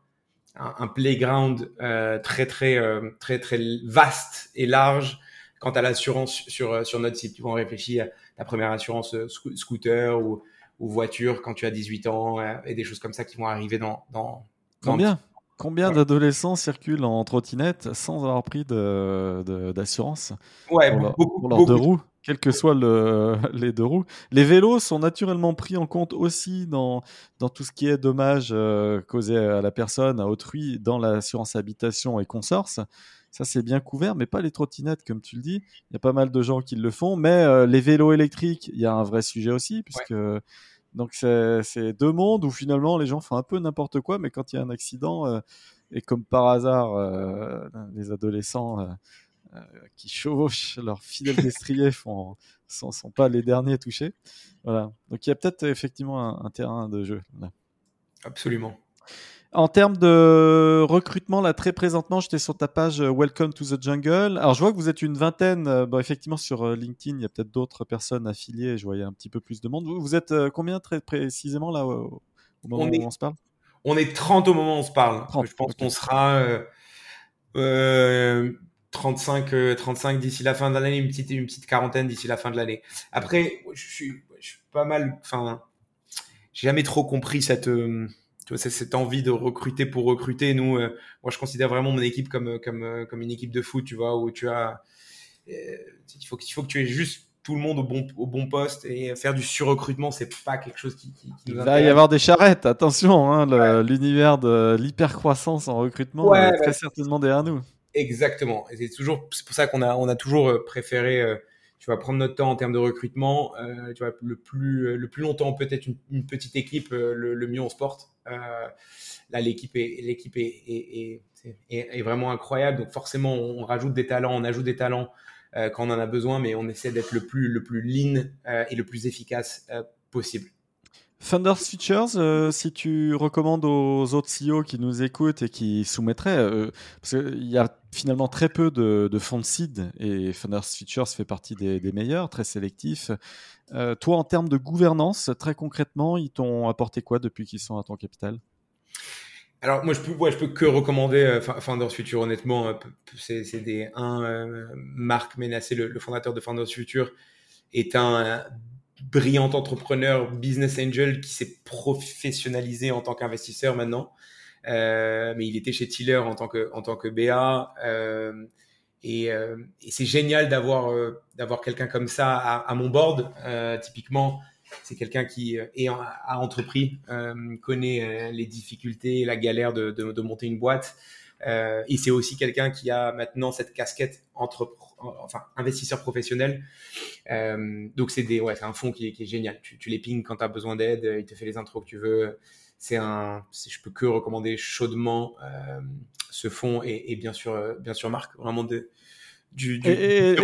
un, playground euh, très, très, très, très vaste et large quant à l'assurance sur, sur notre site. Tu vas en réfléchir à ta première assurance scooter ou, ou voiture quand tu as 18 ans et des choses comme ça qui vont arriver dans, dans, Combien Combien d'adolescents circulent en trottinette sans avoir pris d'assurance de, ouais, pour, leurs deux roues, quels que soient le, les deux roues? Les vélos sont naturellement pris en compte aussi dans, dans tout ce qui est dommages euh, causés à la personne, à autrui, dans l'assurance habitation et consorce. Ça, c'est bien couvert, mais pas les trottinettes, comme tu le dis. Il y a pas mal de gens qui le font, mais euh, les vélos électriques, il y a un vrai sujet aussi, puisque donc c'est deux mondes où finalement les gens font un peu n'importe quoi, mais quand il y a un accident, euh, et comme par hasard, euh, les adolescents euh, qui chevauchent leurs fidèles destriers font, sont, sont pas les derniers touchés. Voilà. Donc il y a peut-être effectivement un, terrain de jeu là. Absolument. En termes de recrutement, là, très présentement, j'étais sur ta page euh, Welcome to the Jungle. Alors, je vois que vous êtes une vingtaine. Euh, bon, effectivement, sur euh, LinkedIn, il y a peut-être d'autres personnes affiliées. Je voyais un petit peu plus de monde. Vous, êtes combien très précisément là au, moment où on se parle? On est 30 au moment où on se parle. je pense qu'on sera 35, 35 d'ici la fin de l'année, une petite, une petite quarantaine d'ici la fin de l'année. Après, je suis, je suis pas mal. Enfin, j'ai jamais trop compris cette c'est cette envie de recruter pour recruter. Nous, euh, moi, je considère vraiment mon équipe comme comme euh, comme une équipe de foot, tu vois, où tu as, euh, il faut que tu aies juste tout le monde au bon au bon poste et faire du surrecrutement, c'est pas quelque chose qui, qui, qui Il va y avoir des charrettes, attention, hein, l'univers de l'hypercroissance en recrutement est très certainement derrière nous. Exactement. c'est toujours, c'est pour ça qu'on a on a toujours préféré tu vas prendre notre temps en termes de recrutement. Euh, tu vois, le plus le plus longtemps peut-être une, petite équipe, le, le, mieux on se porte. Euh, là, l'équipe est, l'équipe est, vraiment incroyable. Donc forcément, on rajoute des talents, on ajoute des talents euh, quand on en a besoin, mais on essaie d'être le plus, le plus lean euh, et le plus efficace possible. Founders Features, si tu recommandes aux autres CEO qui nous écoutent et qui soumettraient, parce qu'il y a finalement très peu de, fonds de seed et Founders Features fait partie des, meilleurs, très sélectifs. Euh, toi, en termes de gouvernance, très concrètement, ils t'ont apporté quoi depuis qu'ils sont à ton capital? Alors moi je peux peux que recommander euh, Founders Future honnêtement euh, c'est des un euh, Marc Ménassé le, le, fondateur de Founders Future est un brillant entrepreneur business angel qui s'est professionnalisé en tant qu'investisseur maintenant euh, mais il était chez Tiller en tant que en tant que BA euh, et, euh, et c'est génial d'avoir d'avoir quelqu'un comme ça à, mon board. Typiquement, c'est quelqu'un qui est a entrepris, connaît les difficultés, la galère de, de, de, monter une boîte. et c'est aussi quelqu'un qui a maintenant cette casquette entre, enfin, investisseur professionnel. donc c'est des, ouais, c'est un fonds qui, qui, est génial. Tu, tu les pings quand tu as besoin d'aide, il te fait les intros que tu veux. C'est un, je peux que recommander chaudement ce fonds et, et, bien sûr, bien sûr Marc, vraiment de du, et,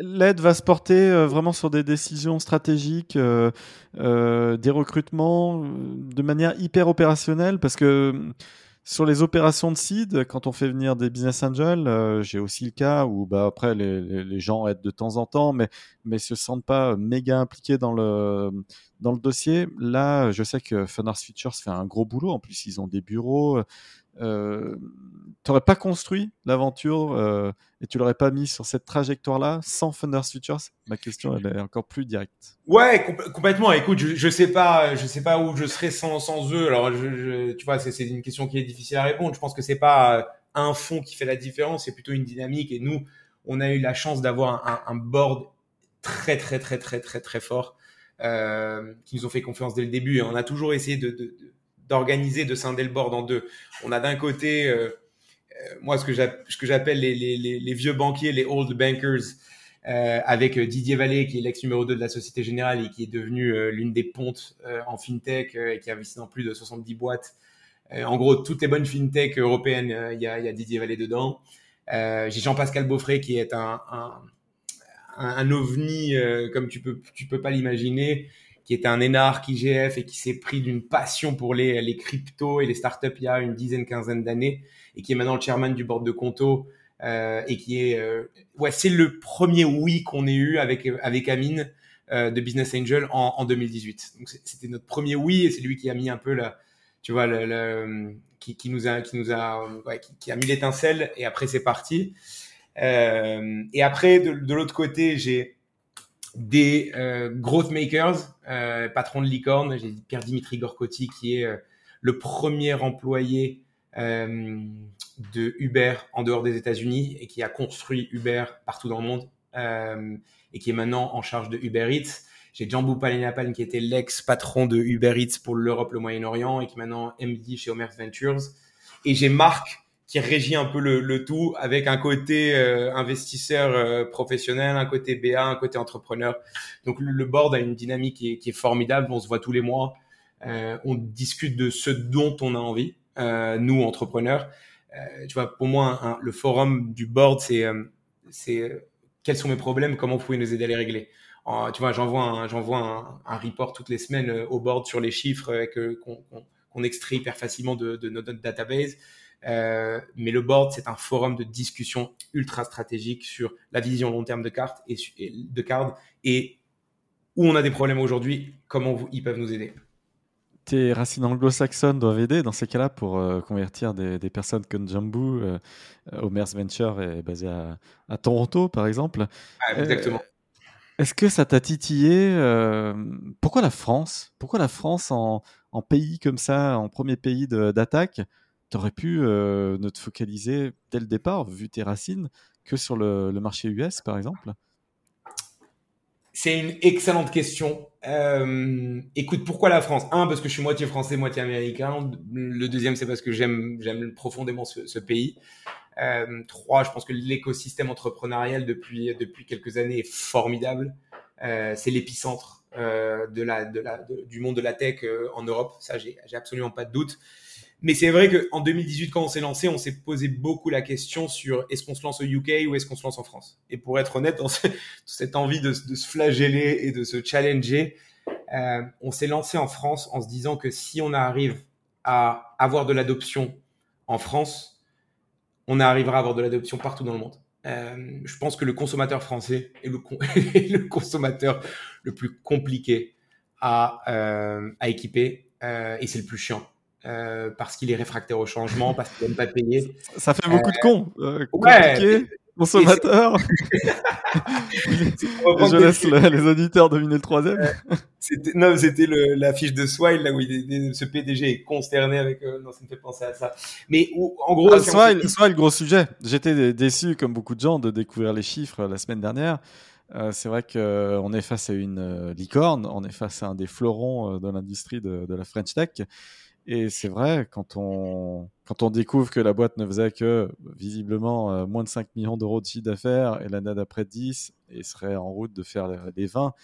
l'aide va se porter euh, vraiment sur des décisions stratégiques, euh, euh, des recrutements de manière hyper opérationnelle parce que sur les opérations de seed, quand on fait venir des business angels, j'ai aussi le cas où bah, après les, gens aident de temps en temps, mais mais se sentent pas méga impliqués dans le dans le dossier. Là, je sais que Funders Futures fait un gros boulot. En plus, ils ont des bureaux. Euh, tu n'aurais pas construit l'aventure euh, et tu l'aurais pas mis sur cette trajectoire-là sans Funders Futures Ma question, est encore plus directe. Ouais, complètement. Écoute, je, je sais pas, je sais pas où je serais sans, eux. Alors, tu vois, c'est une question qui est difficile à répondre. Je pense que c'est pas un fond qui fait la différence, c'est plutôt une dynamique. Et nous, on a eu la chance d'avoir un, board très, très, très, très, très, très fort euh, qui nous ont fait confiance dès le début. Et on a toujours essayé de d'organiser, de scinder le board en deux. On a d'un côté, euh, euh moi, ce que j'appelle les, vieux banquiers, les old bankers, euh, avec Didier Vallée, qui est l'ex numéro 2 de la Société Générale et qui est devenu l'une des pontes en fintech et qui a investi dans plus de 70 boîtes. en gros, toutes les bonnes fintech européennes, il y a, Didier Vallée dedans. J'ai Jean-Pascal Beaufray, qui est un ovni comme tu peux, tu peux pas l'imaginer qui était un énarque IGF et qui s'est pris d'une passion pour les, les cryptos et les startups il y a une dizaine, quinzaine d'années et qui est maintenant le chairman du board de Conto euh, et qui est euh, ouais c'est le premier oui qu'on ait eu avec avec Amine euh, de Business Angel en, en 2018 donc c'était notre premier oui et c'est lui qui a mis un peu la tu vois le, le qui, qui, nous a qui nous a ouais, qui, qui, a mis l'étincelle et après c'est parti. Euh, et après de, de l'autre côté j'ai des euh, growth makers, euh, patron de licorne, j'ai Pierre-Dimitri Gorcotti qui est euh, le premier employé euh, de Uber en dehors des États-Unis et qui a construit Uber partout dans le monde euh, et qui est maintenant en charge de Uber Eats. J'ai Djambou Paleniapan qui était l'ex-patron de Uber Eats pour l'Europe, le Moyen-Orient et qui est maintenant MD chez Omer Ventures. Et j'ai Marc qui régit un peu le, le tout avec un côté euh, investisseur euh, professionnel, un côté BA, un côté entrepreneur. Donc le, board a une dynamique qui est, qui est, formidable. On se voit tous les mois. Euh, on discute de ce dont on a envie, euh, nous entrepreneurs. tu vois, pour moi, le forum du board, c'est c'est quels sont mes problèmes, comment vous pouvez nous aider à les régler. tu vois, j'envoie un, j'envoie un, un, report toutes les semaines au board sur les chiffres qu'on qu'on extrait hyper facilement de, de notre database. Euh, mais le board, c'est un forum de discussion ultra stratégique sur la vision long terme de cartes et, de cartes et où on a des problèmes aujourd'hui, comment ils peuvent nous aider. Tes racines anglo-saxonnes doivent aider dans ces cas-là pour euh, convertir des, des, personnes comme Jambu. Euh, Homer's Venture est basé à, à Toronto, par exemple. Ah, exactement. Est-ce que ça t'a titillé Pourquoi la France? Pourquoi la France en, en, pays comme ça, en premier pays d'attaque? Tu aurais pu euh, ne te focaliser dès le départ, vu tes racines, que sur le, marché US, par exemple? C'est une excellente question. Euh, écoute, pourquoi la France? Un, parce que je suis moitié français, moitié américain. Le deuxième, c'est parce que j'aime profondément ce, pays. Euh, trois, je pense que l'écosystème entrepreneurial depuis quelques années est formidable. C'est l'épicentre du monde de la tech en Europe. Ça, j'ai absolument pas de doute. Mais c'est vrai qu'en 2018, quand on s'est lancé, on s'est posé beaucoup la question sur est-ce qu'on se lance au UK ou est-ce qu'on se lance en France? Et pour être honnête, dans cette envie de, se flageller et de se challenger, euh, on s'est lancé en France en se disant que si on arrive à avoir de l'adoption en France, on arrivera à avoir de l'adoption partout dans le monde. Euh, je pense que le consommateur français est le, consommateur le plus compliqué à, euh, équiper et c'est le plus chiant. Euh, parce qu'il est réfractaire au changement, parce qu'il n'aime pas payer. Ça fait beaucoup de cons. Euh, ouais, consommateur. je laisse les auditeurs dominer le troisième. c'était, non, c'était la fiche de Swile, là où il, ce PDG est consterné avec. Euh, non, ça me fait penser à ça. Mais où, en gros. Ah, Swile, Swile, gros sujet. J'étais déçu, comme beaucoup de gens, de découvrir les chiffres la semaine dernière. Euh, c'est vrai qu'on est face à une licorne, on est face à un des fleurons de l'industrie de, de la French Tech. Et c'est vrai, quand on, quand on découvre que la boîte ne faisait que, visiblement, euh, moins de 5 millions d'euros de chiffre d'affaires et l'année d'après 10 et serait en route de faire les 20,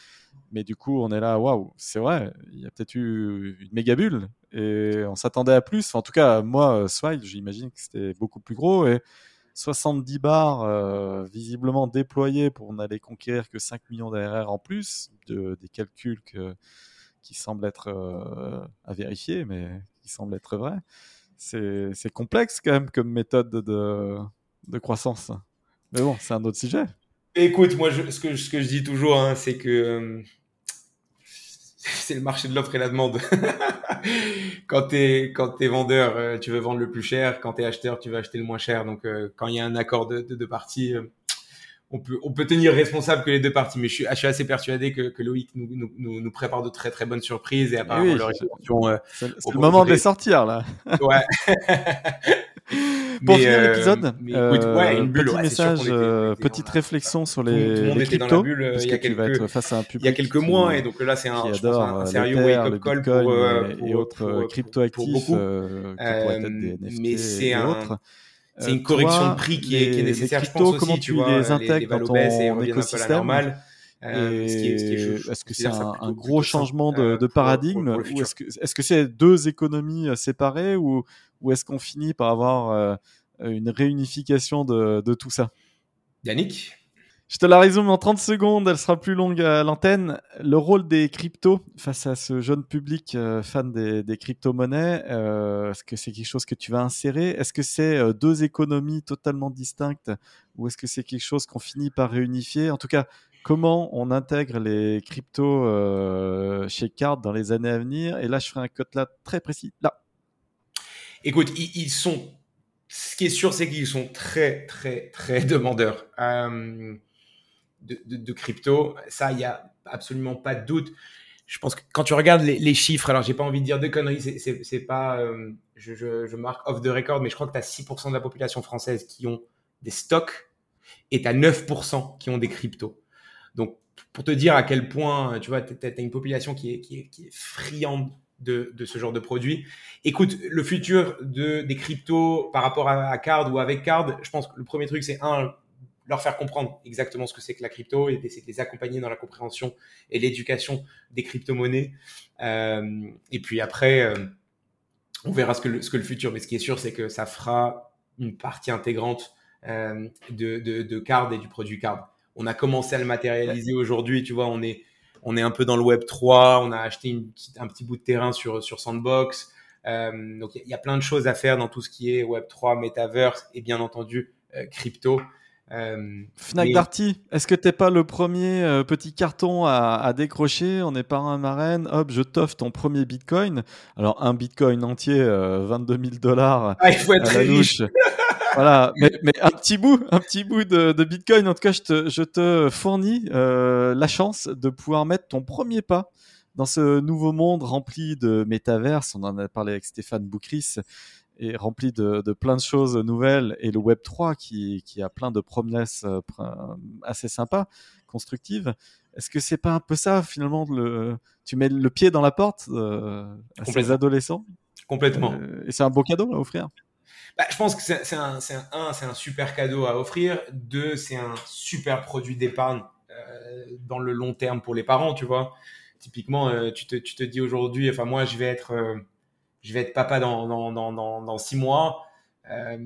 mais du coup, on est là, waouh, c'est vrai, il y a peut-être eu une méga bulle et on s'attendait à plus. en tout cas, moi, Swile, j'imagine que c'était beaucoup plus gros et 70 bars euh, visiblement déployés pour n'aller conquérir que 5 millions d'ARR en plus, de, des calculs qui semblent être euh, à vérifier, mais qui semblent être vrais. C'est complexe quand même comme méthode de, de croissance. Mais bon, c'est un autre sujet. Écoute, moi, ce, que, ce que je dis toujours, hein, c'est que euh, c'est le marché de l'offre et la demande. quand tu es, es vendeur, euh, tu veux vendre le plus cher. Quand tu es acheteur, tu veux acheter le moins cher. Donc, quand il y a un accord de deux parties, euh, on peut, on peut tenir responsable que les deux parties. Mais je suis, je suis assez persuadé que, que Loïc nous, nous, nous, prépare de très très bonnes surprises et apparemment leur c'est le moment de les sortir là. Ouais. Pour finir euh, l'épisode, euh, petit message, euh, petite réflexion sur les, tout, le monde était dans la bulle il y a quelques, face à un public il y a quelques mois et donc là c'est un, un, sérieux wake-up call pour, pour, et autres crypto actifs mais c'est un c'est une correction de prix qui est, qui est nécessaire, je pense aussi, tu vois, les intègres dans ton écosystème est-ce que c'est un, gros changement de, de paradigme ou est-ce que est-ce que c'est deux économies séparées ou ou est-ce qu'on finit par avoir euh, une réunification de, de, tout ça? Yannick? Je te la résume en 30 secondes, elle sera plus longue à l'antenne. Le rôle des cryptos face à ce jeune public euh, fan des, des crypto-monnaies, euh, est-ce que c'est quelque chose que tu vas insérer? Est-ce que c'est deux économies totalement distinctes ou est-ce que c'est quelque chose qu'on finit par réunifier? En tout cas, comment on intègre les cryptos chez Card dans les années à venir? Et là, je ferai un code là très précis. Là. Écoute, ils, sont. Ce qui est sûr, c'est qu'ils sont très, très, très demandeurs euh, de, crypto. Ça, il n'y a absolument pas de doute. Je pense que quand tu regardes les, chiffres, alors j'ai pas envie de dire de conneries, c'est pas. Euh, je, marque off the record, mais je crois que tu as 6% de la population française qui ont des stocks et tu as 9% qui ont des cryptos. Donc, pour te dire à quel point, tu vois, tu as, une population qui est, qui est, qui est friande de, de, ce genre de produit. Écoute, le futur de, des cryptos par rapport à, Card ou avec Card, je pense que le premier truc, c'est un, leur faire comprendre exactement ce que c'est que la crypto et d'essayer de les accompagner dans la compréhension et l'éducation des crypto-monnaies. Euh, et puis après, euh, on verra ce que, le, ce que le futur, mais ce qui est sûr, c'est que ça fera une partie intégrante euh, de, de, de Card et du produit Card. On a commencé à le matérialiser aujourd'hui, tu vois, on est on est un peu dans le Web 3, on a acheté un petit bout de terrain sur, sur Sandbox. Donc il y, a plein de choses à faire dans tout ce qui est Web 3, Metaverse et bien entendu crypto. Euh, Fnac Darty, est-ce que t'es pas le premier petit carton à, décrocher? On est pas un marraine, hop, je t'offre ton premier Bitcoin. Alors un Bitcoin entier, 22 000 dollars ah, il faut être à la voilà, mais, mais, un petit bout, un petit bout de, de Bitcoin. En tout cas, je te, je te fournis euh, la chance de pouvoir mettre ton premier pas dans ce nouveau monde rempli de métaverse. On en a parlé avec Stéphane Boucris et rempli de, de, plein de choses nouvelles et le Web 3 qui, qui a plein de promesses euh, assez sympas, constructives. Est-ce que c'est pas un peu ça finalement le, tu mets le pied dans la porte euh, à ces adolescents? Complètement. Euh, et c'est un beau cadeau à offrir? Bah, je pense que c'est un, un, un, super cadeau à offrir. Deux, c'est un super produit d'épargne euh, dans le long terme pour les parents, tu vois. Typiquement, tu, te, tu te dis aujourd'hui, enfin moi, je vais être, je vais être papa dans, dans, dans, dans, six mois. Euh,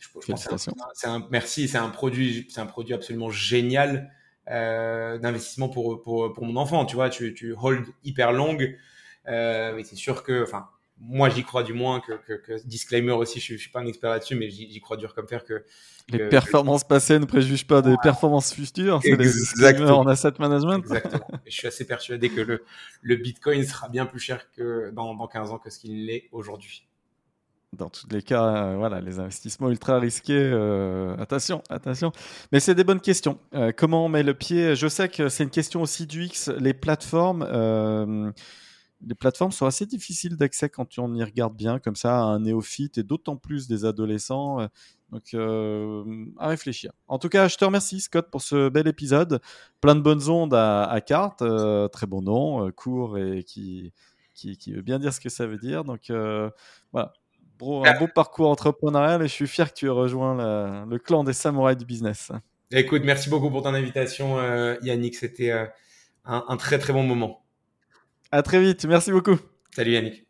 je, je pense c'est un, merci, c'est un produit, c'est un produit absolument génial d'investissement pour, pour, pour mon enfant. Tu vois, tu, tu hold hyper longue. mais c'est sûr que, enfin, moi j'y crois du moins que, que, que, disclaimer aussi je, je suis pas un expert là-dessus mais j'y crois dur comme faire que les performances passées ne préjugent pas des performances futures c'est exactement en asset management exactement je suis assez persuadé que le, le bitcoin sera bien plus cher que dans, dans 15 ans que ce qu'il l'est aujourd'hui dans tous les cas, euh, voilà, les investissements ultra risqués, euh, attention, attention. Mais c'est des bonnes questions. Euh, comment on met le pied? Je sais que c'est une question aussi du X. Les plateformes, les plateformes sont assez difficiles d'accès quand on y regarde bien, comme ça, un néophyte et d'autant plus des adolescents. Euh, donc, euh, à réfléchir. En tout cas, je te remercie, Scott, pour ce bel épisode. Plein de bonnes ondes à, à carte. Euh, très bon nom, court et qui, qui, veut bien dire ce que ça veut dire. Donc voilà, un beau parcours entrepreneurial et je suis fier que tu aies rejoint le clan des samouraïs du business. Écoute, merci beaucoup pour ton invitation, Yannick. C'était un, un très très bon moment. À très vite. Merci beaucoup. Salut Yannick.